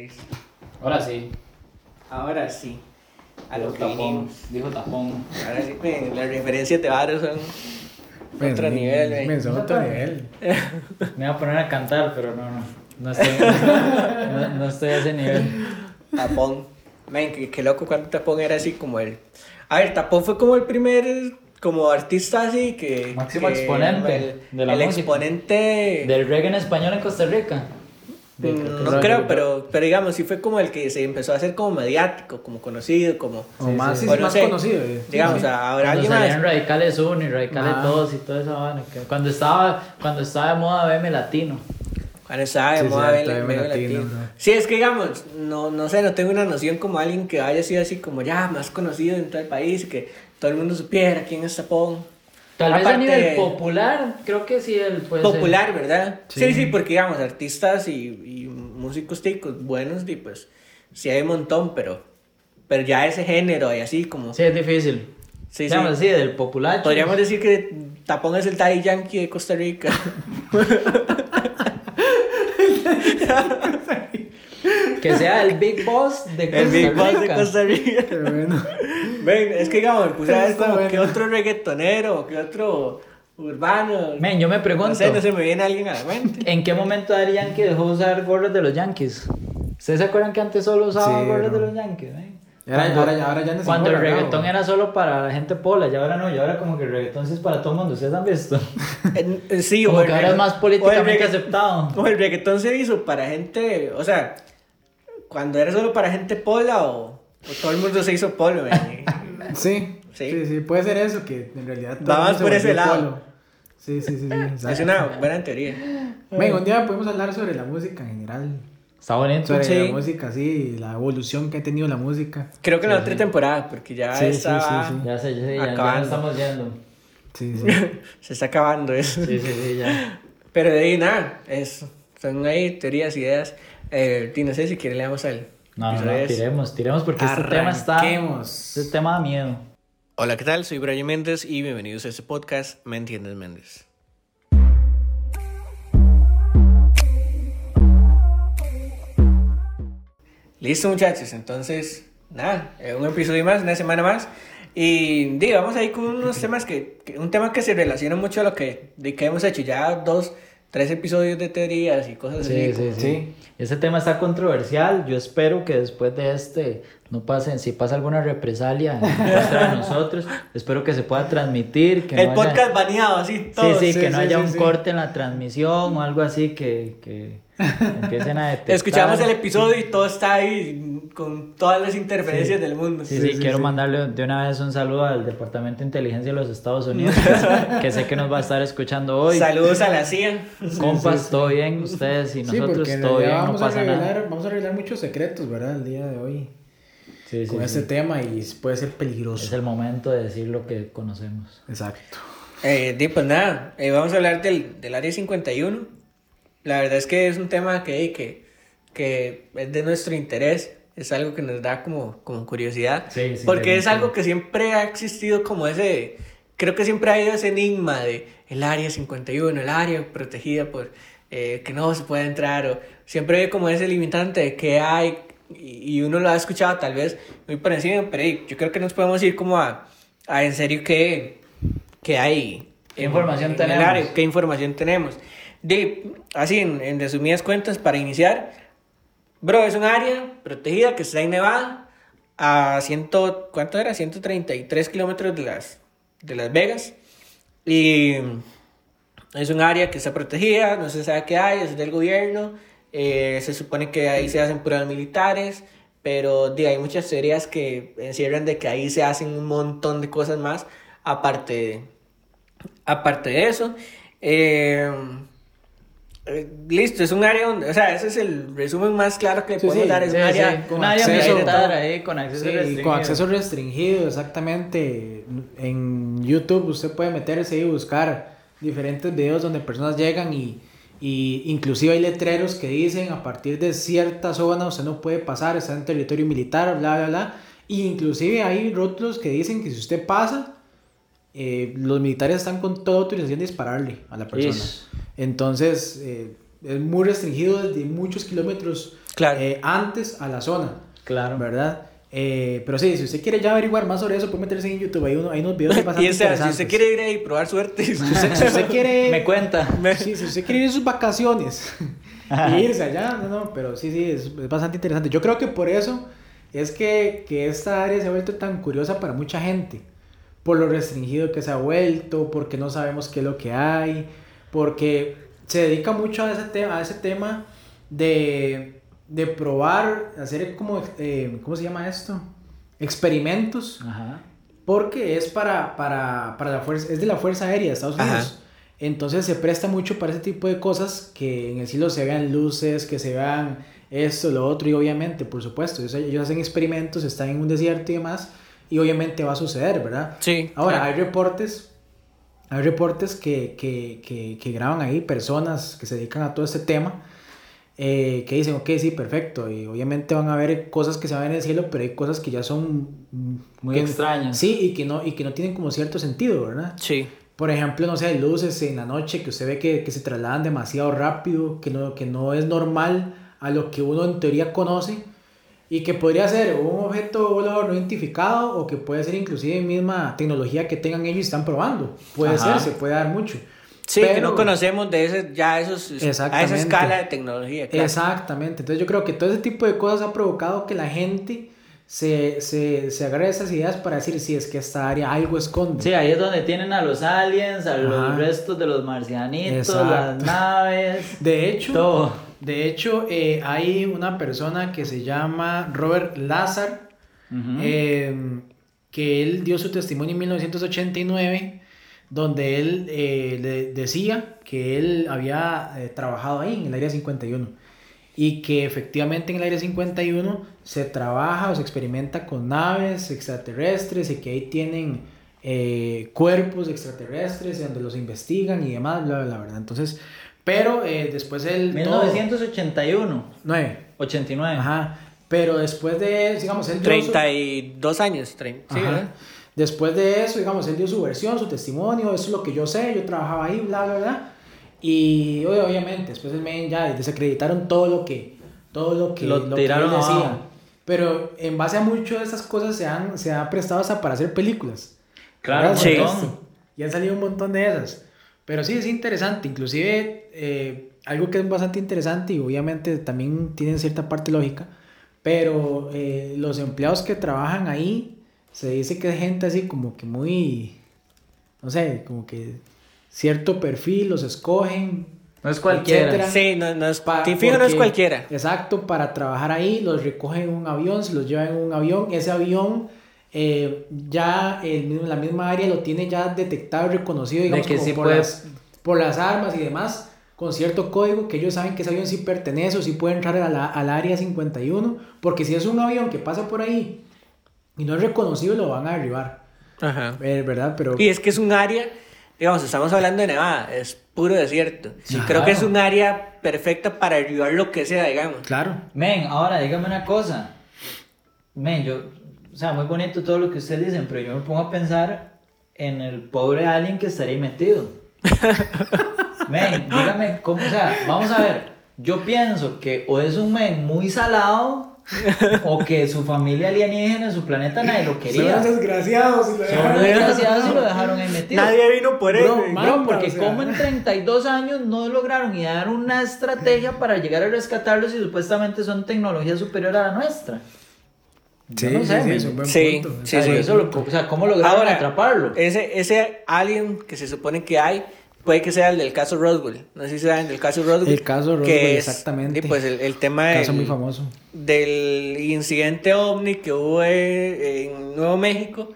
Listo. Ahora sí. Ahora sí. A lo Dijo que tapón. Dijo tapón. Ahora sí, men, las referencias de Varo son Men, otro men, nivel, men. men, son otro nivel. Me iba a poner a cantar, pero no, no. No estoy, no, no estoy a ese nivel. Tapón. Men, qué, qué loco cuando Tapón era así como el... A ver, Tapón fue como el primer como artista así que... Máximo que- exponente El, de la el música. exponente... Del reggae en español en Costa Rica. Mm, No creo, pero, pero digamos, sí fue como el que se empezó a hacer como mediático, como conocido, como... O Sí, más, sí. sí, Bueno, más sí. conocido. eh. Digamos, sí. ahora Cuando alguien más... radicales uno y radicales Ah. dos y toda esa vaina. que- Cuando estaba, cuando estaba de moda BM Latino. Cuando estaba de Sí, moda ver- BM ver Latino, latino. bro. Sí, es que digamos, no, no sé, no tengo una noción como alguien que haya sido así como ya más conocido en todo el país, que todo el mundo supiera quién es Tapón. Tal vez a Aparte- nivel popular, creo que sí él puede ser. Popular, ¿verdad? Sí. Sí. sí, porque digamos, artistas y, y músicos ticos buenos, y pues sí hay un montón, pero, pero ya ese género y así como... Sí, es difícil. Sí, Digamos sí. así, del popular. Podríamos decir que Tapón es el Daddy Yankee de Costa Rica. Que sea el Big Boss de Costa el Big Boss de Rica. Costa Rica. Qué bueno. Ven, es que digamos, me puse a ver como bueno. que otro reggaetonero, que otro urbano. Men, yo me no pregunto, sé, no se me viene alguien a la mente. ¿en qué momento Daddy Yankee dejó de usar gorras de los Yankees? ¿Ustedes se acuerdan que antes solo usaba Sí, gorras no. de los Yankees? men? Ahora- Cuando- ahora- ahora ya no se Cuando el reggaetón ¿no? era solo para la gente pola, y ahora no, y ahora como que el reggaetón es para todo el mundo, ¿ustedes han visto? En- en- sí, Como el que ahora es más o el políticamente regga- aceptado. O el reggaetón se hizo para gente, o sea, cuando era solo para gente pola o, o todo el mundo se hizo polo, ven. Sí, Sí. sí, sí, puede ser eso, que en realidad. todo Va el más mundo se por ese lado. polo. Sí, sí, sí. sí es exacto. una buena teoría. Ven, un día podemos hablar sobre la música en general. Está bonito. Sobre Sí. la música, sí, la evolución que ha tenido la música. Creo que en la otra temporada, porque ya Sí, sí, está, sí, sí. Ya sé, ya sé, ya, ya estamos yendo. Sí, sí. se está acabando eso. Sí, sí, sí, ya. Pero de ahí nada, eso. Son ahí teorías, ideas. Eh, y no sé si quiere le damos al No, no, no, tiremos, tiremos porque este tema está... Arranquemos. Este tema da miedo. Hola, ¿qué tal? Soy Brian Méndez y bienvenidos a este podcast ¿Me entiendes, Méndez? Listo, muchachos. Entonces, nada, eh, un episodio más, una semana más. Y di, vamos ahí con unos temas que, que- un tema que se relaciona mucho a lo que, de que hemos hecho ya dos, tres episodios de teorías y cosas Sí, así. sí, sí, Sí. Ese tema está controversial. Yo espero que después de este no pasen, si pasa alguna represalia contra nosotros, espero que se pueda transmitir. Que El no haya- podcast baneado, así todo. Sí, sí, sí, que no haya sí, un sí. corte en la transmisión o algo así que, que empiecen a detectar. Escuchamos el episodio y todo está ahí con todas las interferencias del mundo. Sí, sí, Sí, sí, quiero sí. mandarle de una vez un saludo al Departamento de Inteligencia de los Estados Unidos, que, que sé que nos va a estar escuchando hoy. Saludos a la CIA. Compas, sí, sí. todo bien, ustedes y Sí, nosotros, todo bien, no vamos, a pasa revelar, nada. vamos a revelar muchos secretos, ¿verdad? El día de hoy. Sí, sí, con sí. este tema y puede ser peligroso. Es el momento de decir lo que conocemos. Exacto. Eh, di, pues nada, eh, vamos a hablar del, del Área 51. La verdad es que es un tema que, que, que es de nuestro interés, es algo que nos da como, como curiosidad, Sí, sí, porque es algo que siempre ha existido como ese, creo que siempre ha habido ese enigma de el Área 51, el área protegida por eh, que no se puede entrar, o siempre hay como ese limitante de que hay, y, y uno lo ha escuchado tal vez muy por encima, pero yo creo que nos podemos ir como a, a en serio que, que hay. ¿Qué información el tenemos? área, ¿Qué información tenemos? De, así, en, en resumidas cuentas, para iniciar, bro, es un área protegida que está en Nevada, a ciento, ¿cuánto era? 133 kilómetros de las, de Las Vegas. Y es un área que está protegida, no se sabe qué hay, es del gobierno. eh, se supone que ahí se hacen pruebas militares, pero de, hay muchas teorías que encierran de que ahí se hacen un montón de cosas más, aparte de, aparte de eso. Eh, listo, es un área donde, o sea, ese es el resumen más claro que le Sí, podemos sí, dar. Es Sí, un área sí, con acceso. militar ahí con acceso Sí, restringido. con acceso restringido, exactamente. En YouTube usted puede meterse y buscar diferentes videos donde personas llegan y, y inclusive hay letreros que dicen a partir de cierta zona usted no puede pasar, está en territorio militar, bla, bla, bla. Y inclusive hay rótulos que dicen que si usted pasa, eh, los militares están con toda autorización de dispararle a la persona. Ish. Entonces, eh, es muy restringido desde muchos kilómetros Claro. eh, antes a la zona. Claro. ¿Verdad? Eh, pero sí, si usted quiere ya averiguar más sobre eso, puede meterse en YouTube. Hay, uno- hay unos videos y bastante o sea, si usted quiere ir ahí y probar suerte, Si usted, si usted quiere... Me cuenta. Sí, si usted quiere ir a sus vacaciones y irse allá, no, no, pero sí, sí, es, es bastante interesante. Yo creo que por eso es que, que esta área se ha vuelto tan curiosa para mucha gente. Por lo restringido que se ha vuelto, porque no sabemos qué es lo que hay, porque se dedica mucho a ese, tema a ese tema de, de probar, hacer como, eh, ¿cómo se llama esto? Experimentos Ajá. porque es para, para, para la fuerza, es de la Fuerza Aérea de Estados Ajá. Unidos. Entonces se presta mucho para ese tipo de cosas que en el cielo se vean luces, que se vean esto, lo otro, y obviamente, por supuesto, ellos, ellos hacen experimentos, están en un desierto y demás, y obviamente va a suceder, ¿verdad? Sí, Ahora, claro. hay reportes, hay reportes que, que, que, que graban ahí personas que se dedican a todo este tema, eh, que dicen, ok, sí, perfecto, y obviamente van a ver cosas que se van en el cielo, pero hay cosas que ya son Muy extrañas. Sí, y que, no, y que no tienen como cierto sentido, ¿verdad? Sí. Por ejemplo, no sé, luces en la noche que usted ve que, que se trasladan demasiado rápido, que no, que no es normal a lo que uno en teoría conoce y que podría ser un objeto volador no identificado o que puede ser inclusive misma tecnología que tengan ellos y están probando. Puede Ajá. ser, se puede dar mucho. Sí, que Pero- no conocemos de ese, ya esos, a esa escala de tecnología. claro. Exactamente. Entonces yo creo que todo ese tipo de cosas ha provocado que la gente se, se, se agarre esas ideas para decir si es que esta área algo esconde. Sí, ahí es donde tienen a los aliens, a los Ajá. restos de los marcianitos, Exacto. las naves, De hecho, todo. De hecho, eh, hay una persona que se llama Robert Lazar, eh, que él dio su testimonio en 1989, donde él eh, le decía que él había eh, trabajado ahí, en el Área 51, y que efectivamente en el Área 51 se trabaja o se experimenta con naves extraterrestres y que ahí tienen eh, cuerpos extraterrestres donde los investigan y demás, bla, bla, bla, ¿verdad? Entonces, pero eh, después él... todo- 1981, Nueve. 89. Ajá. Pero después de, digamos, él dio su- 32 años. trein- sí, Ajá. ¿verdad? Después de eso, digamos, él dio su versión, su testimonio, eso es lo que yo sé, yo trabajaba ahí, bla, bla, bla. Y ob- obviamente, después el men ya desacreditaron todo lo que, todo lo que, Lo que tiraron él decía. abajo. Pero en base a mucho de estas cosas se han, se ha prestado hasta para hacer películas. Claro. Sí. montón. Y han salido un montón de esas. Pero sí, es interesante. Inclusive, eh, algo que es bastante interesante y obviamente también tiene cierta parte lógica, pero eh, los empleados que trabajan ahí, se dice que es gente así como que muy, no sé, como que cierto perfil, los escogen. No es cualquiera. etcétera. Sí, no, no es, Pa- sí, fijo, no es porque- cualquiera. Exacto, para trabajar ahí, los recogen en un avión, se los llevan en un avión. Ese avión eh, ya el mismo- la misma área lo tiene ya detectado y reconocido, digamos, que como sí por, puede- las, por las armas y demás, con cierto código que ellos saben que ese avión sí pertenece o sí puede entrar a la- al área 51, porque si es un avión que pasa por ahí y no es reconocido, lo van a derribar, Ajá. eh, ¿verdad? Pero... Y es que es un área, digamos, estamos hablando de Nevada, es puro desierto. Sí, Creo que es un área perfecta para ayudar lo que sea, digamos. Claro. Men, ahora dígame una cosa. Men, yo, o sea, muy bonito todo lo que ustedes dicen, pero yo me pongo a pensar en el pobre alien que estaría ahí metido. Men, dígame cómo, o sea, vamos a ver. Yo pienso que o es un men muy salado o que su familia alienígena en su planeta nadie lo quería. Son desgraciados. y lo Son dejaron- desgraciados y lo dejaron ahí metido. Nadie vino por él. Man. Bro, porque o sea. como en 32 años no lograron idear una estrategia para llegar a rescatarlos y supuestamente son tecnología superior a la nuestra. Sí, no sé, sí, sí, men. es un buen Sí, punto. sí, O sea, sí. eso lo- o sea, ¿cómo lograron Ahora, atraparlo? Ese, ese alien que se supone que hay, puede que sea el del caso Roswell. No sé si saben del caso Roswell. El caso Roswell, que es, exactamente. y pues el, el tema Caso del, muy famoso. del incidente ovni que hubo eh, en Nuevo México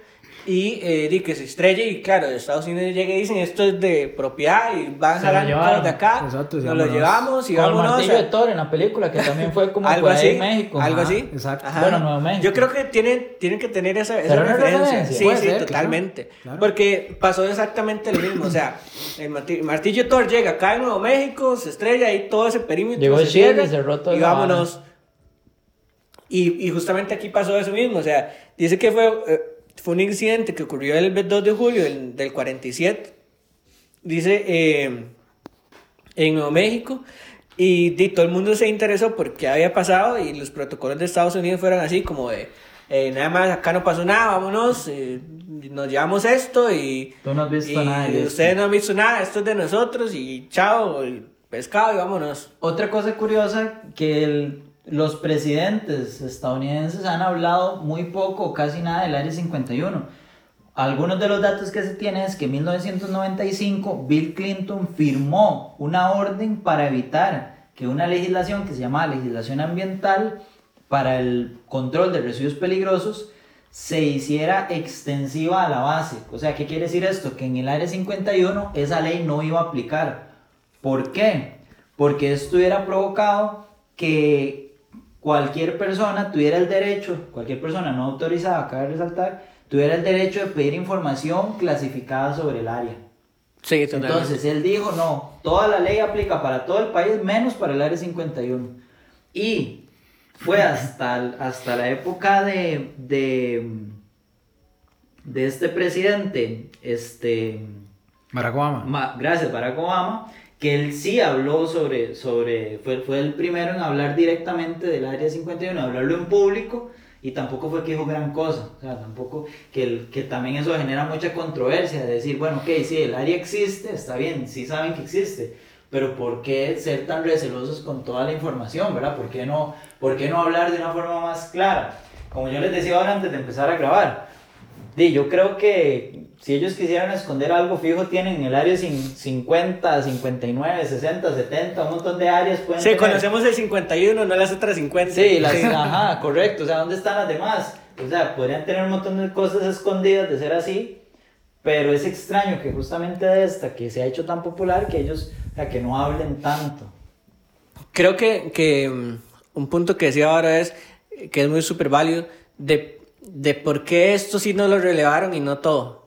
y eh, di que se estrella y claro, de Estados Unidos llega y dicen esto es de propiedad y van Se jalando todos de acá, Exacto, nos lo llevamos y Con el vámonos. martillo de Thor en la película, que también fue como algo por ahí así, en México. algo Ajá, así. exacto. Bueno, Nuevo México. Yo creo que tienen, tienen que tener esa, esa ¿Será una referencia. referencia? Sí, sí, ser, totalmente. claro. Porque pasó exactamente lo mismo. O sea, el marti- martillo de Thor llega acá en Nuevo México, se estrella y todo ese perímetro. Llegó se Chile y cierra, cerró toda Y vámonos. Y, y justamente aquí pasó eso mismo. O sea, dice que fue, eh, fue un incidente que ocurrió el 2 de julio del, del 47. Dice eh, en Nuevo México Y, di, todo el mundo se interesó por qué había pasado y los protocolos de Estados Unidos fueron así como de, eh, nada más acá no pasó nada, vámonos, eh, nos llevamos esto y, Tú no has visto y nada de ustedes no han visto nada, esto es de nosotros y chao, el pescado y vámonos. Otra cosa curiosa, que el- los presidentes estadounidenses han hablado muy poco, casi nada del Área 51. Algunos de los datos que se tienen es que en 1995 Bill Clinton firmó una orden para evitar que una legislación que se llama legislación ambiental para el control de residuos peligrosos se hiciera extensiva a la base. O sea, ¿qué quiere decir esto? Que en el Área 51 esa ley no iba a aplicar. ¿Por qué? Porque esto hubiera provocado que cualquier persona tuviera el derecho, cualquier persona no autorizada, cabe resaltar, tuviera el derecho de pedir información clasificada sobre el área. Sí. Entonces él dijo, no, toda la ley aplica para todo el país menos para el área 51. Y fue hasta, el- hasta la época de, de, de este presidente, este... Barack Obama. Ma- gracias Barack Obama, que él sí habló sobre, sobre fue, fue el primero en hablar directamente del Área 51, hablarlo en público, y tampoco fue que dijo gran cosa, o sea, tampoco, que, que también eso genera mucha controversia, de decir, bueno, ok, sí, el área existe, está bien, sí saben que existe, pero ¿por qué ser tan recelosos con toda la información, verdad? ¿Por qué no, por qué no hablar de una forma más clara? Como yo les decía ahora antes de empezar a grabar, Di, yo creo que si ellos quisieran esconder algo fijo, tienen el área cin- 50, 59, 60, 70, un montón de áreas. Pueden Sí, tener. conocemos el 51, no las otras 50. Sí, las, ajá, correcto. O sea, ¿dónde están las demás? O sea, podrían tener un montón de cosas escondidas de ser así, pero es extraño que justamente de esta, que se ha hecho tan popular, que ellos, o sea, que no hablen tanto. Creo que, que mm, un punto que decía ahora es que es muy súper válido de, de por qué esto sí no lo relevaron y no todo.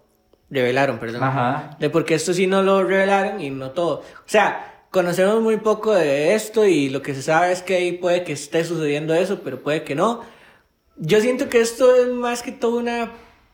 Revelaron, perdón. Ajá. De por qué esto sí no lo revelaron y no todo. O sea, conocemos muy poco de esto y lo que se sabe es que ahí puede que esté sucediendo eso, pero puede que no. Yo siento que esto es más que todo una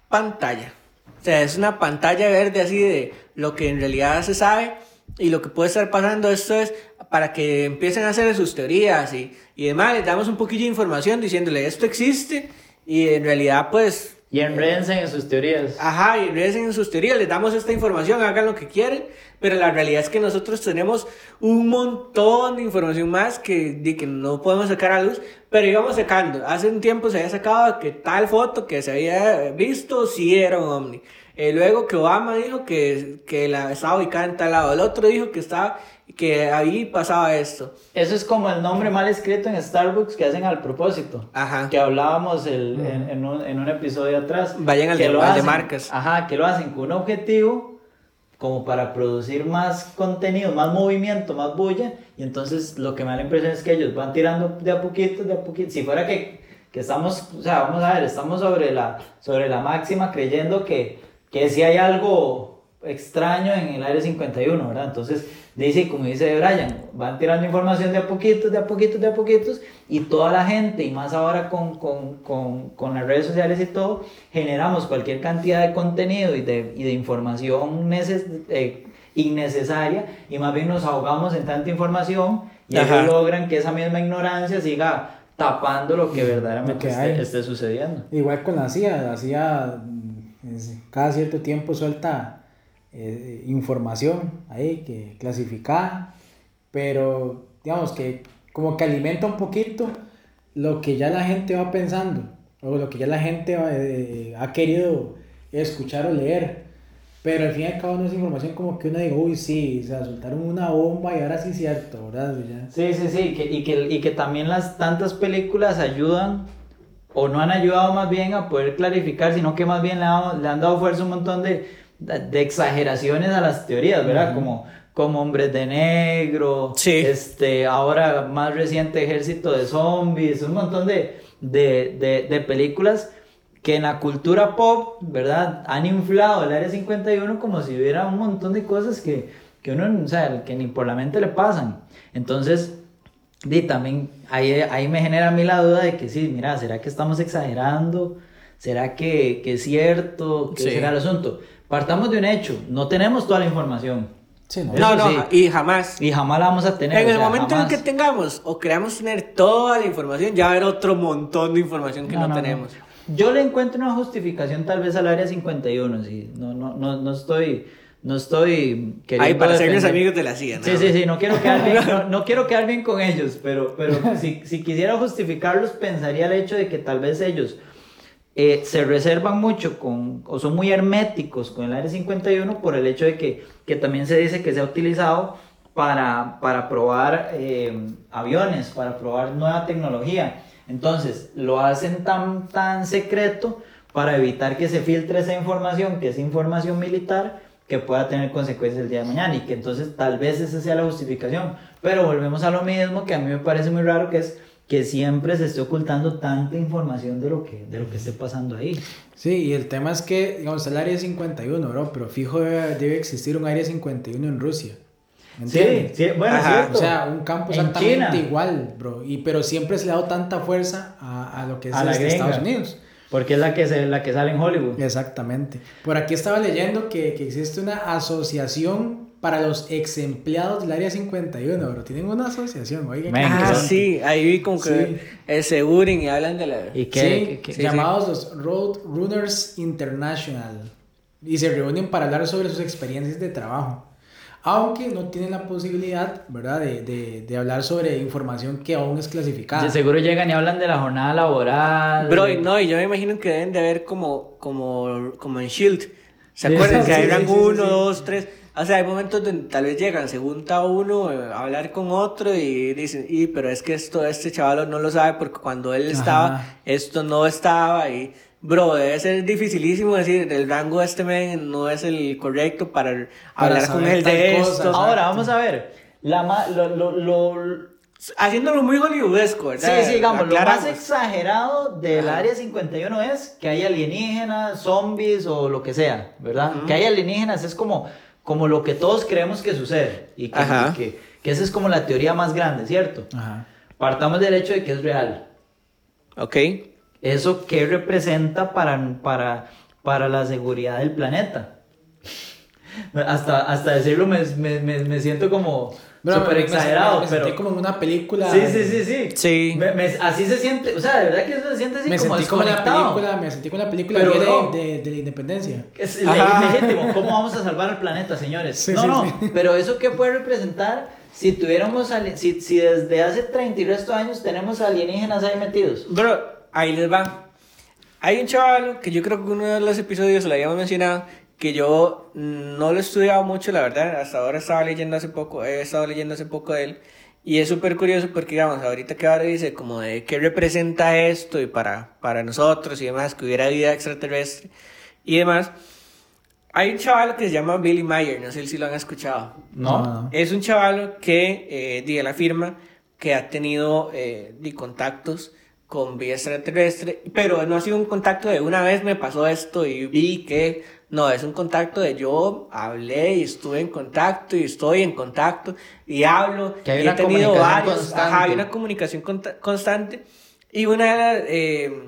pantalla. O sea, es una pantalla verde así de lo que en realidad se sabe y lo que puede estar pasando. Esto es para que empiecen a hacer sus teorías y, y demás. Les damos un poquillo de información diciéndole esto existe y en realidad pues Y enredense en sus teorías. Ajá, y regresen en sus teorías, les damos esta información, hagan lo que quieren, pero la realidad es que nosotros tenemos un montón de información más que, de que no podemos sacar a luz, pero íbamos sacando. Hace un tiempo se había sacado que tal foto que se había visto sí era un. Eh, luego que Obama dijo que, que la, estaba ubicada en tal lado, el otro dijo que estaba que ahí pasaba esto. Eso es como el nombre mal escrito en Starbucks que hacen al propósito. Ajá. Que hablábamos el- en, en un, en un episodio atrás. Vayan al que de- lo al de marcas. Ajá, que lo hacen con un objetivo como para producir más contenido, más movimiento, más bulla. Y entonces lo que me da la impresión es que ellos van tirando de a poquito, de a poquito. Si fuera que, que estamos, o sea, vamos a ver, estamos sobre la, sobre la máxima creyendo que, que si hay algo extraño en el área 51, ¿verdad? Entonces, dice, como dice Brian, van tirando información de a poquitos, de a poquitos, de a poquitos, y toda la gente, y más ahora con, con, con, con las redes sociales y todo, generamos cualquier cantidad de contenido y de, y de información neces eh, innecesaria, y más bien nos ahogamos en tanta información, y ellos logran que esa misma ignorancia siga tapando lo que verdaderamente Lo que esté, esté sucediendo. Igual con la CIA, la CIA mm, cada cierto tiempo suelta eh, información ahí que clasificada, pero digamos que como que alimenta un poquito lo que ya la gente va pensando o lo que ya la gente eh, ha querido escuchar o leer. Pero al fin y al cabo no es información como que uno diga, uy, sí, o sea, soltaron una bomba y ahora sí es cierto, ¿verdad? Ya. Sí, sí, sí, que- y, que, y que también las tantas películas ayudan, o no han ayudado más bien a poder clarificar, sino que más bien le, han- le han dado fuerza un montón de, de, exageraciones a las teorías, ¿verdad? Como, como hombres de negro, Sí. este, ahora más reciente ejército de zombies, un montón de, de, de, de películas que en la cultura pop, ¿verdad? Han inflado el Área 51 como si hubiera un montón de cosas que, que uno, o sea, que ni por la mente le pasan. Entonces, di, también ahí, ahí me genera a mí la duda de que sí, mira, ¿será que estamos exagerando? ¿Será que, que es cierto? ¿Qué Sí. será el asunto? Partamos de un hecho, no tenemos toda la información. Sí, no. No, no, sí. y jamás. Y jamás la vamos a tener. En o el sea, momento jamás. en que tengamos o queramos tener toda la información, ya va a haber otro montón de información que no, tenemos. Yo le encuentro una justificación tal vez al área 51, sí. No, no, no, no estoy, no estoy queriendo Ahí para serles defender- amigos de la CIA, ¿no? Sí, sí, sí, no quiero quedar bien, no, no quiero quedar bien con ellos, pero, pero si, si quisiera justificarlos, pensaría el hecho de que tal vez ellos eh, se reservan mucho con, o son muy herméticos con el Área 51 por el hecho de que, que también se dice que se ha utilizado para, para probar eh, aviones, para probar nueva tecnología. Entonces, lo hacen tan, tan secreto para evitar que se filtre esa información, que es información militar, que pueda tener consecuencias el día de mañana y que entonces tal vez esa sea la justificación. Pero volvemos a lo mismo que a mí me parece muy raro, que es que siempre se esté ocultando tanta información de lo que, de lo que esté pasando ahí. Sí, y el tema es que, digamos, el área 51, bro, pero fijo debe, debe existir un área 51 en Rusia. ¿Me Sí, sí, bueno, Ajá, cierto. O sea, un campo En exactamente igual, bro. Y, pero siempre se le ha dado tanta fuerza a, a lo que es A la este gringa. Estados Unidos. Porque es la que, se, la que sale en Hollywood. Exactamente. Por aquí estaba leyendo que, que existe una asociación para los ex empleados del área 51, bro. Tienen una asociación, oigan. Qué Ah, sí, ahí vi como que Sí. se unen y hablan de la... Y que, Sí, que- sí, llamados los Road Runners International. Y se reúnen para hablar sobre sus experiencias de trabajo. Aunque no tienen la posibilidad, ¿verdad?, de, de, de hablar sobre información que aún es clasificada. de seguro llegan y hablan de la jornada laboral. Bro, y no, y yo me imagino que deben de haber como, como, como en Shield. ¿Se acuerdan? sí, que sí, eran sí, sí, uno, sí. dos, tres. O sea, hay momentos donde tal vez llegan, se junta uno a hablar con otro y dicen, y pero es que esto este chaval no lo sabe porque cuando él estaba, Ajá. esto no estaba y bro, debe ser dificilísimo decir, el rango de este men no es el correcto para, hablar con él de cosa, esto. Ahora, vamos a ver. La ma- lo, lo, lo- Haciéndolo muy hollywoodesco, Sí, ¿verdad? sí, digamos, lo más Aclaramos. exagerado del Ajá. área 51 es que hay alienígenas, zombies o lo que sea, ¿verdad? Que hay alienígenas es como, como lo que todos creemos que sucede y que, y que, que esa es como la teoría más grande, ¿cierto? Ajá. Partamos del hecho de que es real. Ok. ¿Eso qué representa para, para, para la seguridad del planeta? Hasta, hasta decirlo me, me, me, me siento como Bro, súper me- me- exagerado, me, pero... sentí como en una película. Sí, sí, sí, sí. Sí. Me- me- así se siente, o sea, de verdad que eso se siente así Me como sentí como en la película, me sentí como la película Pero, de, de, de la independencia. Es legítimo. ¿Cómo vamos a salvar al planeta, señores? Sí, no, sí, no. sí. Pero eso qué puede representar si tuviéramos si, si desde hace 30 y resto de años tenemos alienígenas ahí metidos. Bro, ahí les va. Hay un chaval que yo creo que uno de los episodios lo habíamos mencionado, que yo no lo he estudiado mucho, la verdad. Hasta ahora estaba leyendo hace poco, he estado leyendo hace poco de él. Y es súper curioso porque, digamos, ahorita que ahora dice como de qué representa esto y para, para nosotros y demás, que hubiera vida extraterrestre y demás. Hay un chaval que se llama Billy Mayer, no sé si lo han escuchado. ¿No? Es un chaval que, eh, di él afirma, que ha tenido eh, contactos con vida extraterrestre, pero no ha sido un contacto de una vez me pasó esto y vi que, no, es un contacto de yo hablé y estuve en contacto y estoy en contacto y hablo Que hay y he tenido varios, ajá, hay una comunicación constante y una de las, eh,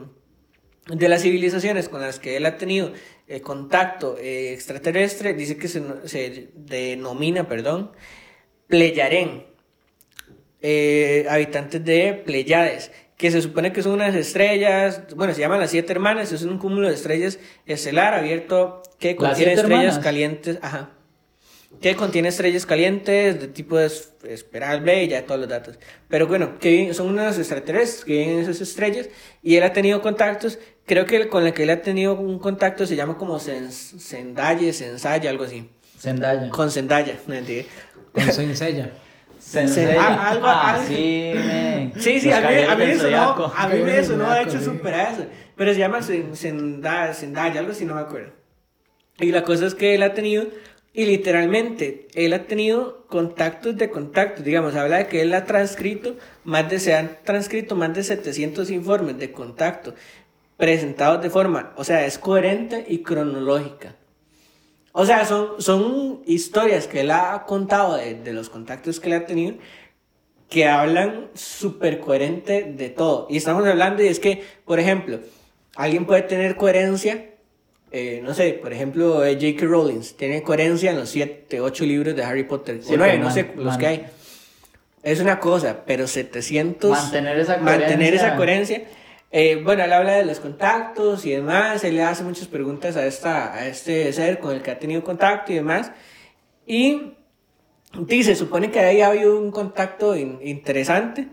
de las civilizaciones con las que él ha tenido eh, contacto eh, extraterrestre, dice que se, se denomina, perdón, Pleyarén, eh, habitantes de Pleiades, que se supone que son unas estrellas, bueno, se llaman las siete hermanas, es un cúmulo de estrellas estelar abierto que ¿Las contiene estrellas hermanas? calientes, ajá, que contiene estrellas calientes de tipo es- espiral B y ya todos los datos. Pero bueno, que son unos extraterrestres que viven en esas estrellas y él ha tenido contactos, creo que con el que él ha tenido un contacto se llama como Sen- Zendaya, Sensaya, algo así. Zendaya. Con Zendaya, no mentira. Con Senseiya. Zendaya. Ah, algo- ah, sí. Sí, sí, Los a mí, a mí sonó, Zodiaco. a mí me sonó de hecho súper a eso, pero se llama Zen- Zendaya, Zendaya, algo así, no me acuerdo. Y la cosa es que él ha tenido, y literalmente, él ha tenido contactos de contactos, digamos, habla de que él ha transcrito, más de, se han transcrito más de 700 informes de contacto, presentados de forma, o sea, es coherente y cronológica. O sea, son, son historias que él ha contado de, de los contactos que él ha tenido que hablan súper coherente de todo. Y estamos hablando, y es que, por ejemplo, alguien puede tener coherencia eh, no sé, por ejemplo, eh, J.K. Rowling tiene coherencia en los 7, 8 libros de Harry Potter, Sí, o 9, pero no sé, los que hay. Es una cosa, pero 700... Mantener esa Mantener coherencia. esa coherencia. Eh, bueno, él habla de los contactos y demás, él le hace muchas preguntas a, esta, a este ser con el que ha tenido contacto y demás. Y dice, supone que ahí ha habido un contacto in- interesante.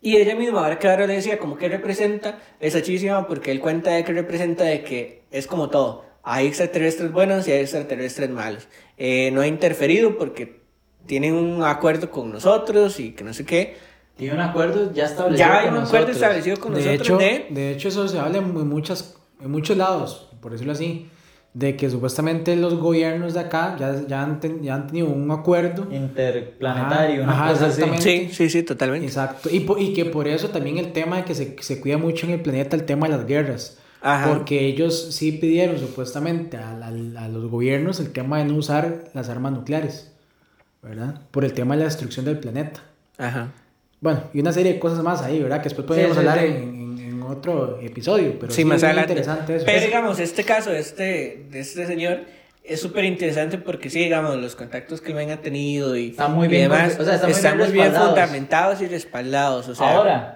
Y ella misma, ahora que ahora le decía, como que representa, es hachísima porque él cuenta de que representa de que es como todo. Hay extraterrestres buenos y hay extraterrestres malos. Eh, no ha interferido porque tienen un acuerdo con nosotros y que no sé qué. Tiene un acuerdo ya establecido. Ya hay con un acuerdo nosotros. establecido con de, nosotros hecho, de... de hecho, eso se habla en muchas, en muchos lados, por decirlo así, de que supuestamente los gobiernos de acá ya, ya, han, ten- ya han tenido un acuerdo. Interplanetario, Ajá, una ajá, cosa así. exactamente. Sí, sí, sí, totalmente. Exacto. Y, po- y que por eso también el tema de que se, se cuida mucho en el planeta el tema de las guerras. Ajá. Porque ellos sí pidieron supuestamente a, la- a los gobiernos el tema de no usar las armas nucleares, ¿verdad? Por el tema de la destrucción del planeta. Ajá. Bueno, y una serie de cosas más ahí, ¿verdad? Que después podríamos sí, hablar sí. En, en- en otro episodio, pero sí, más es muy interesante eso. Pero digamos, este caso de este, de este señor es súper interesante porque sí, digamos, los contactos que él ven ha tenido y, Están muy y bien demás o sea, están muy están bien bien fundamentados y respaldados. O sea, Ahora.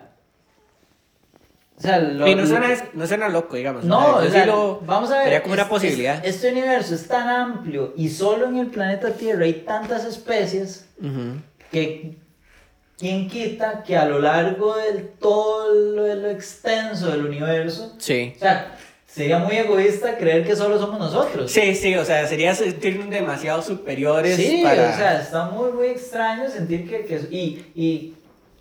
O sea, lo, y no lo- suena, no suena loco, digamos. No, o sea, sí lo vamos a ver. vería como una es- posibilidad. es- este universo es tan amplio y solo en el planeta Tierra hay tantas especies Ujú. que quién quita que a lo largo del todo lo, lo extenso del universo, Sí. o sea, sería muy egoísta creer que solo somos nosotros. Sí, sí, o sea, sería sentirnos demasiado superiores Sí, para... o sea, está muy, muy extraño sentir que, que y, y,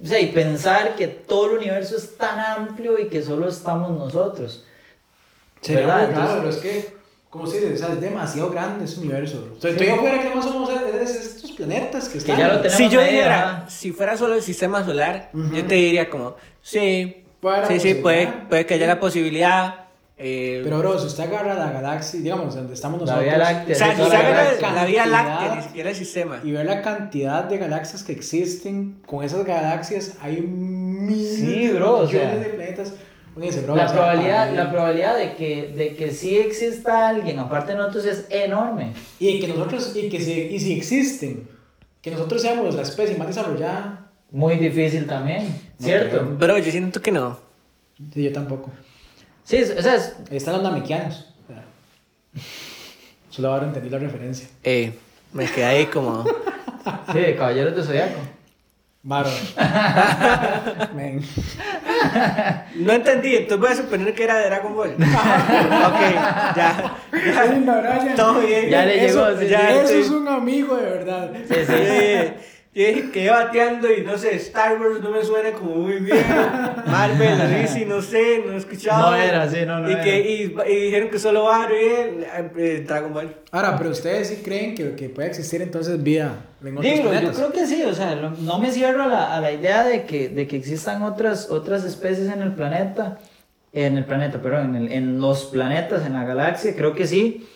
o sea, y pensar que todo el universo es tan amplio y que solo estamos nosotros. Sería ¿verdad? muy raro, Entonces- pero es que, como se dice, o sea, es demasiado grande ese universo. O sea, estoy afuera que más somos es- es estos planetas que están. ya lo tenemos si yo dijera, si fuera solo el sistema solar, Ujú. yo te diría como, sí, sí, sí, puede, puede que haya la posibilidad. eh, Pero, bro, si usted agarra la galaxia, digamos, donde estamos La nosotros. Vía Láctea. o sea, si toda se la la, la Vía Láctea, ni siquiera el sistema. Y ver la cantidad de galaxias que existen, con esas galaxias hay miles Sí, bro, o millones sea, de planetas. La probabilidad, la probabilidad de que, de que sí exista alguien aparte de nosotros es enorme. Y que nosotros, y que si, y si existen, que nosotros seamos la especie más desarrollada, Muy difícil también, ¿cierto? Bro, yo siento que no. sí, yo tampoco. Sí, es- o sea, es- Ahí están los sea, Solo ahora entendí la referencia. Eh, me quedé ahí como... sí, Caballeros de Zodiaco. Varo. Men. No entendí, entonces voy a suponer que era de Dragon Ball. ok, ya. ya. Todo bien. Ya le Eso- llegó, sí, ya, Eso sí. es un amigo de verdad. Sí, sí. Sí, yo dije que iba bateando y no sé, Star Wars no me suena como muy bien. Marvel, DC, no sé, no he escuchado. No era, sí, no, no y era. Que, y, y dijeron que solo va a ver eh, Dragon Ball. Ahora, pero ustedes sí creen que, que puede existir entonces vida en otros Digo, yo creo que sí, o sea, lo- no me cierro a la, a la idea de que, de que existan otras, otras especies en el planeta, en el planeta, perdón, en, el- en los planetas, en la galaxia, creo que sí.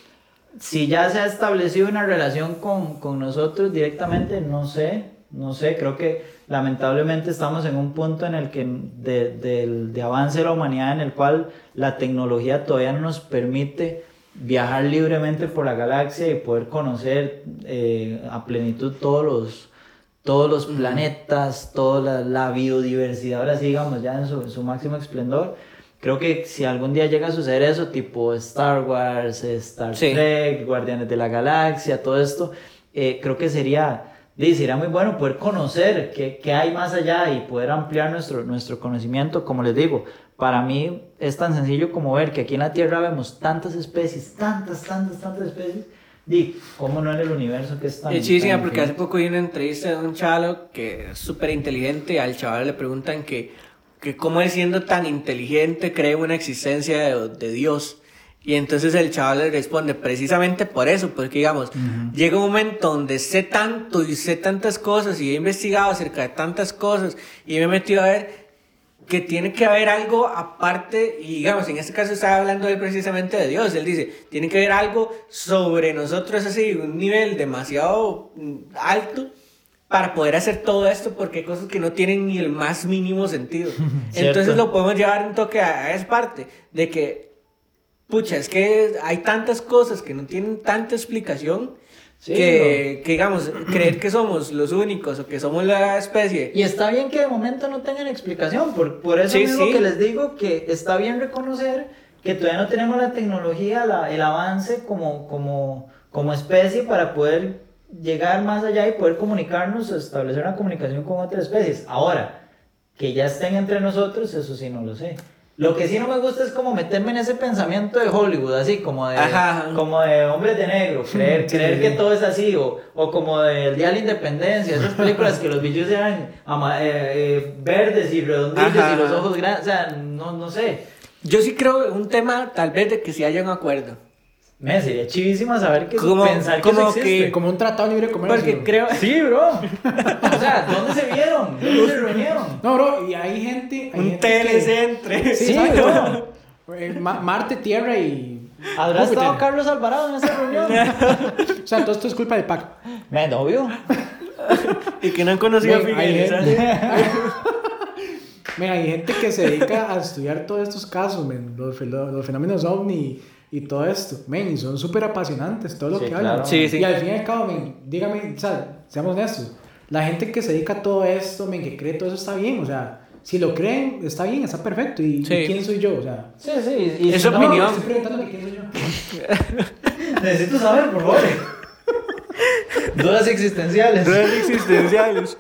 Si ya se ha establecido una relación con, con nosotros directamente, no sé, no sé, creo que lamentablemente estamos en un punto en el que de, de avance de la humanidad en el cual la tecnología todavía no nos permite viajar libremente por la galaxia y poder conocer eh, a plenitud todos los, todos los planetas, toda la, la biodiversidad, ahora sí digamos ya en su, en su máximo esplendor. Creo que si algún día llega a suceder eso, tipo Star Wars, Star Sí. Trek, Guardianes de la Galaxia, todo esto, eh, creo que sería, sería muy bueno poder conocer qué, qué hay más allá y poder ampliar nuestro, nuestro conocimiento. Como les digo, para mí es tan sencillo como ver que aquí en la Tierra vemos tantas especies, tantas, tantas, tantas especies. Di, ¿cómo no en el universo que es tan... Es chísima tan porque hace poco vi una entrevista de un chavo que es súper inteligente. Al chaval le preguntan que, que cómo él siendo tan inteligente cree una existencia de, de Dios. Y entonces el chaval le responde, precisamente por eso, porque digamos, llega un momento donde sé tanto y sé tantas cosas y he investigado acerca de tantas cosas y me he metido a ver que tiene que haber algo aparte, y digamos, en este caso estaba hablando él precisamente de Dios, él dice, tiene que haber algo sobre nosotros así, un nivel demasiado mm, alto para poder hacer todo esto, porque hay cosas que no tienen ni el más mínimo sentido. Entonces lo podemos llevar un toque a, a esa parte, de que pucha, es que hay tantas cosas que no tienen tanta explicación Sí, que, que, digamos, creer que somos los únicos o que somos la especie. Y está bien que de momento no tengan explicación, por, por eso Sí, mismo sí. que les digo que está bien reconocer que todavía no tenemos la tecnología, la- el avance como, como, como especie para poder llegar más allá y poder comunicarnos, establecer una comunicación con otras especies. Ahora, que ya estén entre nosotros, eso sí no lo sé. Lo que sí no me gusta es como meterme en ese pensamiento de Hollywood, así como de, Ajá. como de hombres de negro, creer, Sí, creer que todo es así, o, o como del Día de la Independencia, esas películas que los bichos eran ama- eh, eh, verdes y redondillos Ajá. y los ojos grandes, o sea, no, no sé. Yo sí creo un tema tal vez de que si haya un acuerdo. Me sería chivísima saber que Como- pensar que como que- Como un tratado libre de comercio. Porque creo... Sí, bro. O sea, ¿dónde se vieron? ¿Dónde se reunieron? No, bro, y hay gente. hay Un gente que- TLC entre... Sí, Sí, exacto. Eh, Ma- Marte, Tierra y. ¿Habrá Júpiter. estado Carlos Alvarado en esa reunión? O sea, todo esto es culpa del PAC. Me obvio. Y que no han conocido a Ven, hay Figueres. gente- ¿sabes? Mira, hay gente que se dedica a estudiar todos estos casos, men, los, fe- los fenómenos ovni y todo esto, men, y son súper apasionantes todo lo Sí, que claro. hablan. Sí, sí. Y al fin y al cabo, men, dígame, o sea, seamos honestos, la gente que se dedica a todo esto, men, que cree todo eso está bien, o sea, si lo creen, está bien, está perfecto. ¿Y, y quién soy yo? O sea, Sí, sí. Y Es si su no, opinión. estoy preguntándome quién soy yo. Necesito saber, por favor. Dudas existenciales. Dudas existenciales.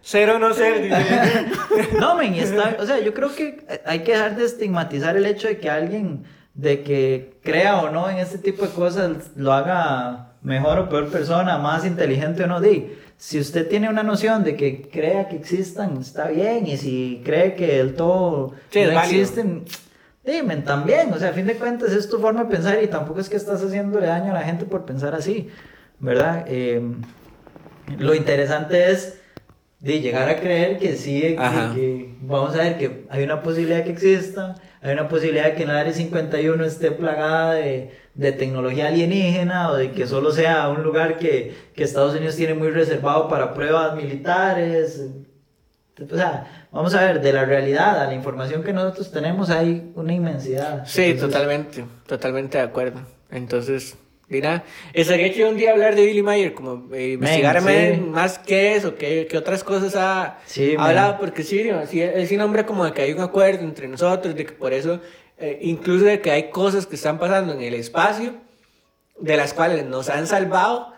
Ser o no ser. dice. No, men, y está, o sea, yo creo que hay que dejar de estigmatizar el hecho de que alguien de que crea o no en este tipo de cosas lo haga mejor o peor persona, más inteligente o no. Di, si usted tiene una noción de que crea que existan, está bien, y si cree que el todo Sí, no existen, dime, también, o sea, a fin de cuentas es tu forma de pensar y tampoco es que estás haciéndole daño a la gente por pensar así, ¿verdad? Eh, lo interesante es de llegar a creer que sí, que- Ajá. que, vamos a ver que hay una posibilidad que exista, hay una posibilidad de que en el área 51 esté plagada de, de tecnología alienígena o de que solo sea un lugar que, que Estados Unidos tiene muy reservado para pruebas militares. O sea, vamos a ver, de la realidad a la información que nosotros tenemos hay una inmensidad. Sí, Entonces, totalmente. Totalmente de acuerdo. Entonces, mira, estaría chido un día hablar de Billy Mayer, como eh, investigar sí. más qué es o qué, qué otras cosas ha Sí, ha hablado, man. porque sí, él sí nombra como de que hay un acuerdo entre nosotros, de que por eso, eh, incluso de que hay cosas que están pasando en el espacio, de las cuales nos han salvado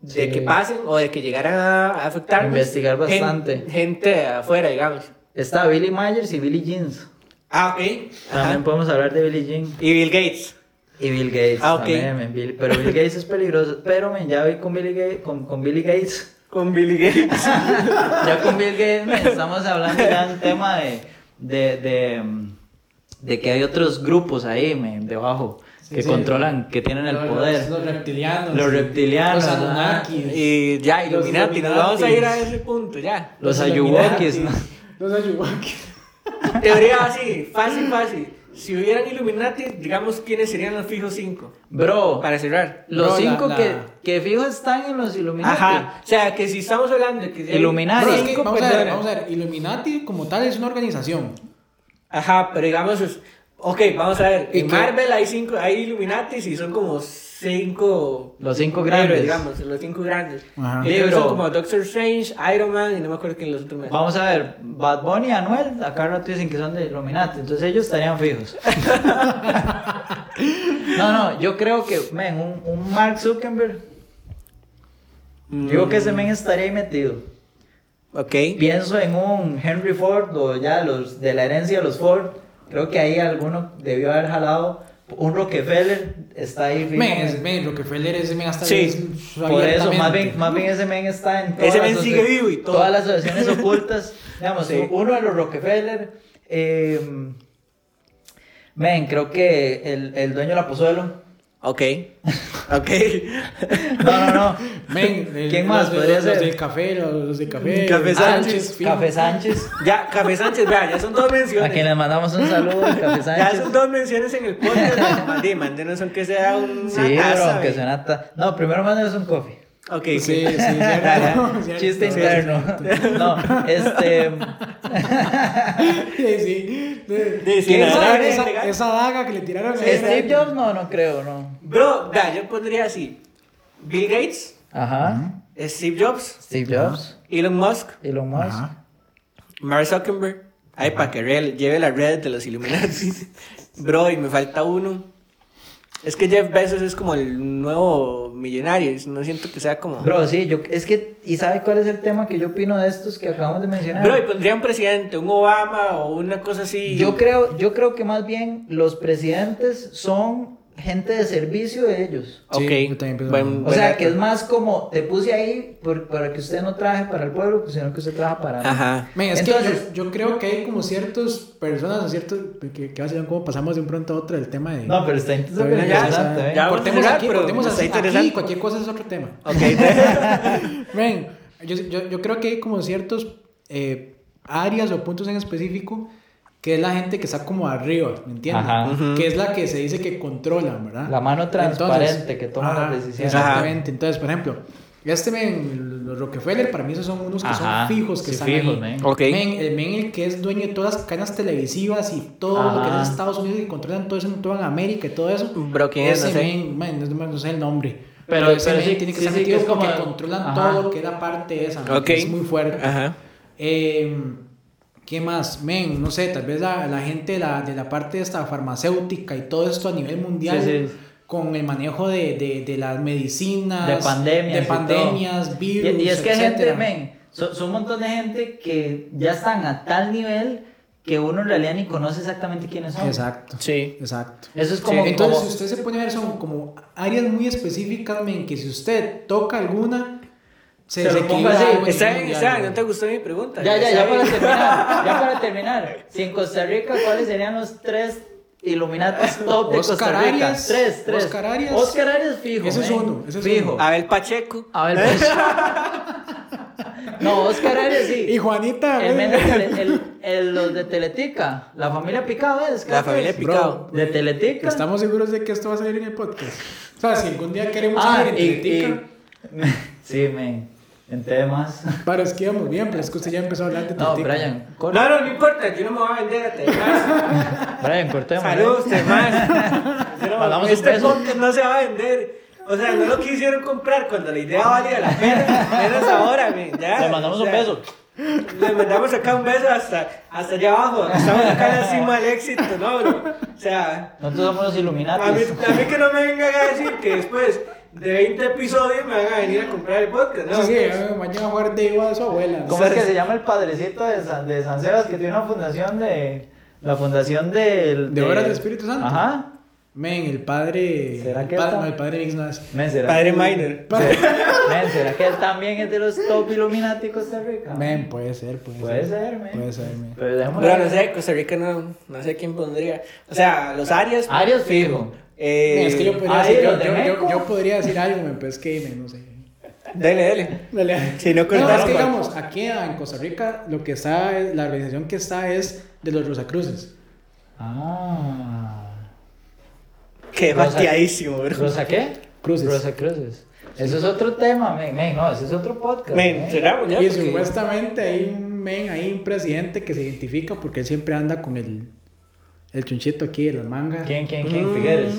de Sí. que pasen o de que llegaran a, a afectarnos. Investigar bastante. Gente de afuera, digamos. Está Billy Myers y Billy Jeans. Ah, ok. Ajá. También podemos hablar de Billy Jean. Y Bill Gates. Y Bill Gates. Ah, ok. también, Bill- pero Bill Gates es peligroso. Pero men, ya vi con Billy Gates. Con, con Billy Gates. Con Billy Gates. Ya con Bill Gates men, estamos hablando ya un tema de, de, de, de que hay otros grupos ahí men, debajo que sí. controlan, que tienen el Los- poder. Los, reptilianos. Los reptilianos, Los. Anunnakis. Y ya, Los Illuminati, nos vamos a ir a ese punto, ya. Los Ayuwokis, ¿no? Los Ayuwokis. Teoría así, fácil, fácil. Si hubieran Illuminati, digamos quiénes serían los fijos cinco. Bro, Para cerrar. los Bro, cinco la- que, que fijo están en los Illuminati. Ajá. O sea, que si estamos hablando de que si hay Illuminati. Bro, es que, cinco vamos, a ver, vamos a ver, Illuminati como tal es una organización. Ajá, pero digamos, ok, vamos a ver. ¿Y En qué? Marvel hay cinco, hay Illuminati y son como cinco. Los cinco grandes. digamos, los cinco grandes. Ajá. Libro. son como Doctor Strange, Iron Man y no me acuerdo quién los otros más. Vamos a ver, Bad Bunny y Anuel, acá rato dicen que son de Illuminati, entonces ellos estarían fijos. no, no, yo creo que, men, un, un Mark Zuckerberg, digo que ese men estaría ahí metido. Ok. Pienso en un Henry Ford o ya los de la herencia de los Ford, creo que ahí alguno debió haber jalado. Un Rockefeller está ahí. Men, men. Rockefeller ese men hasta Sí, Por eso, más bien, más bien ese men está en todas Ese las men sigue vivo y todo. Todas las asociaciones ocultas. Digamos, Sí. uno de los Rockefeller. eh, men, creo que el, el dueño de la Pozuelo. Ok. Ok. No, no, no. Men, el- ¿Quién más los, de- podría los, ser? del café, los, los del café. Café Sánchez. Café Sánchez. ya, Café Sánchez, vea, ya son dos A menciones. quien le mandamos un saludo, Café Ya Sánchez. son dos menciones en el podcast. Mande, mándenos aunque sea una Sí, bro, taza. aunque ve. suena ta- No, primero mándenos un coffee. Ok, Sí, sí. Chiste interno. No, este. Sí, sí. De- De- sí, ¿Quién la sabe daga esa, ilegal. esa daga que le tiraron a Steve Jobs, no, no creo, no. Bro, vea, yo pondría así: Bill Gates, Ajá. Steve Jobs, Steve Jobs, Elon Musk, Elon Musk. Ajá. Mark Zuckerberg. Ay, para que lleve la red de los Illuminati. Bro, y me falta uno. Es que Jeff Bezos es como el nuevo millonario. No siento que sea como. Bro, sí, yo, es que, ¿y sabe cuál es el tema que yo opino de estos que acabamos de mencionar? Bro, y pondría un presidente, un Obama o una cosa así. Yo creo, yo creo que más bien los presidentes son gente de servicio de ellos. Ok. Sí, yo también pienso buen- lo mismo. O sea, que es más como, te puse ahí por- para que usted no trabaje para el pueblo, pues, sino que usted trabaja para mí. Ajá. Men, es Entonces- que yo, yo creo que hay como ciertas personas o ciertos que, que hacen como pasamos de un pronto a otro del tema de No, pero está Ya, ya, interesante, ya, ya. vamos a cortemos cerrar, aquí, pero cortemos está así, aquí, cualquier cosa es otro tema. Ok. Men, yo, yo, yo creo que hay como ciertos eh, áreas o puntos en específico que es la gente que está como arriba, ¿me entiendes? Ajá. Que es la que se dice que controlan, ¿verdad? La mano transparente Entonces, que toma ajá, las decisiones. Exactamente. Entonces, por ejemplo, este men, los Rockefeller, para mí esos son unos que Ajá, son fijos que sí, están fijos, ahí. men. Ok. Men, el men el que es dueño de todas las cadenas televisivas y todo lo que Ajá. es Estados Unidos y controlan todo eso en toda América y todo eso. Bro, ¿quién es? Ese No sé. men, man, no, sé el nombre. Pero- Pero, ese pero men sí- tiene que sí, que metido es como- porque controlan Ajá. todo lo que es la parte esa. man, Ok. Es muy fuerte. Ajá. Eh, ¿Qué más? Men, no sé, tal vez la, la gente de la, de la parte esta farmacéutica y todo esto a nivel mundial, Sí, sí. con el manejo de, de, de las medicinas, De pandemias. de y pandemias, Y, virus, y es que hay gente, etcétera. men, son, son un montón de gente que ya están a tal nivel que uno en realidad ni conoce exactamente quiénes son. Exacto. Sí. Exacto. Eso es como. Entonces, como- si usted se pone a ver, son como áreas muy específicas, men, que si usted toca alguna, se, Se lo así. Está bien, no te gustó mi pregunta. Ya, ya, ya para terminar. Ya para terminar. Si en Costa Rica, ¿cuáles serían los tres Illuminatis top de Oscar Costa Rica? Arias. Tres, tres. Oscar Arias. Oscar Arias fijo. Ese es uno, ese es fijo. uno. Abel Pacheco. A ver, pues. No, Oscar Arias sí. Y Juanita, El, tele- el- el- los de Teletica, la familia Picado es. La familia es. Picado. De Teletica. Estamos seguros de que esto va a salir en el podcast. O sea, si algún día queremos Ah, salir en y, Teletica, y- Sí, men. En temas. para es que íbamos bien, pero es que usted ya empezó a hablar de No, Teletica. Brian. corta. No, no, no importa, yo no me voy a vender a Telemas. Brian, cortemos. Saludos, Pagamos un Este peso. podcast no se va a vender. O sea, no lo quisieron comprar cuando la idea valía la pena. Menos ahora, men. Ya. Le mandamos o un beso. Le mandamos acá un beso hasta, hasta allá abajo. Estamos acá en la cima del éxito, ¿no, bro? O sea, Nosotros somos los a mí, Illuminati. a mí que no me vengan a decir que después de 20 episodios me van a venir a comprar el podcast, ¿no? Sí, sí, mañana de igual a su abuela. ¿Cómo es que se llama el padrecito de San, de San Sebas que tiene una fundación de. La fundación del. ¿De Obras del Espíritu Santo? Ajá. Men, el padre. ¿Será el que padre, está? no, el padre Mix no es. Men, ¿será, Padre Minor. men, ¿será que él también es de los top Illuminati de Costa Rica? Men, puede ser, puede, Puede ser. ser, men. Puede ser, men. Pero dejémoslo Pero no sé, Costa Rica no, no sé quién pondría. O sea, los Arias. Arias fijo. Eh, es que yo podría, ahí decir, yo, yo- yo- Meco. yo podría decir algo, men, pero es que, no sé. Dele, dele. Dale. Si no No, es que pues. digamos, aquí en Costa Rica lo que está, es- la organización que está es de los Rosacruces. Ah. Qué bateadísimo, bro. ¿Rosa qué? Cruces. Rosa Cruces. Eso es otro tema, men. Men, no, ese es otro podcast. Men, ya. Y porque- supuestamente hay un men, hay un presidente que se identifica porque él siempre anda con el, el chunchito aquí de las mangas. ¿Quién, quién, quién? Figueres.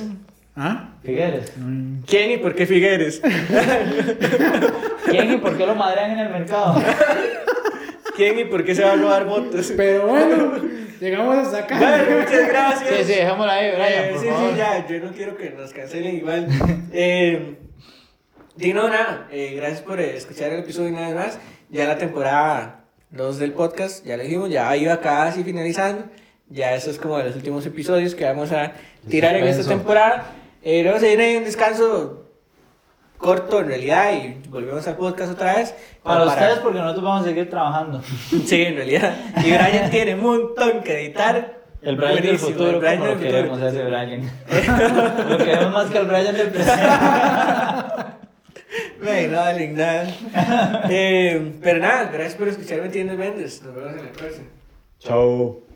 ¿Ah? Figueres. Mm. ¿Quién y por qué Figueres? ¿Quién y por qué lo madrean en el mercado? ¿Quién y por qué se va a robar votos? Pero bueno, llegamos hasta acá. Bueno, muchas gracias. Sí, sí, dejémoslo ahí, Brian, Eh, por sí, favor. sí, ya, yo no quiero que nos cancelen igual. eh, y no, nada, eh, gracias por eh, escuchar el episodio y nada más. Ya la temporada 2 del podcast, ya le dijimos, ya iba casi finalizando. Ya eso es como de los últimos episodios que vamos a tirar en esta temporada. Eh, luego se viene un descanso corto en realidad y volvemos al podcast otra vez. Para Como ustedes, porque nosotros vamos a seguir trabajando. Sí, en realidad. Y Brian tiene un montón que editar. El Brian del Buenísimo, futuro, el Brian como lo del futuro. queremos ese Brian. lo queremos más que el Brian del presente. Wey, no nada. Eh, pero nada, gracias por escucharme, Entiendes Méndez. Nos vemos en la próxima. Chao.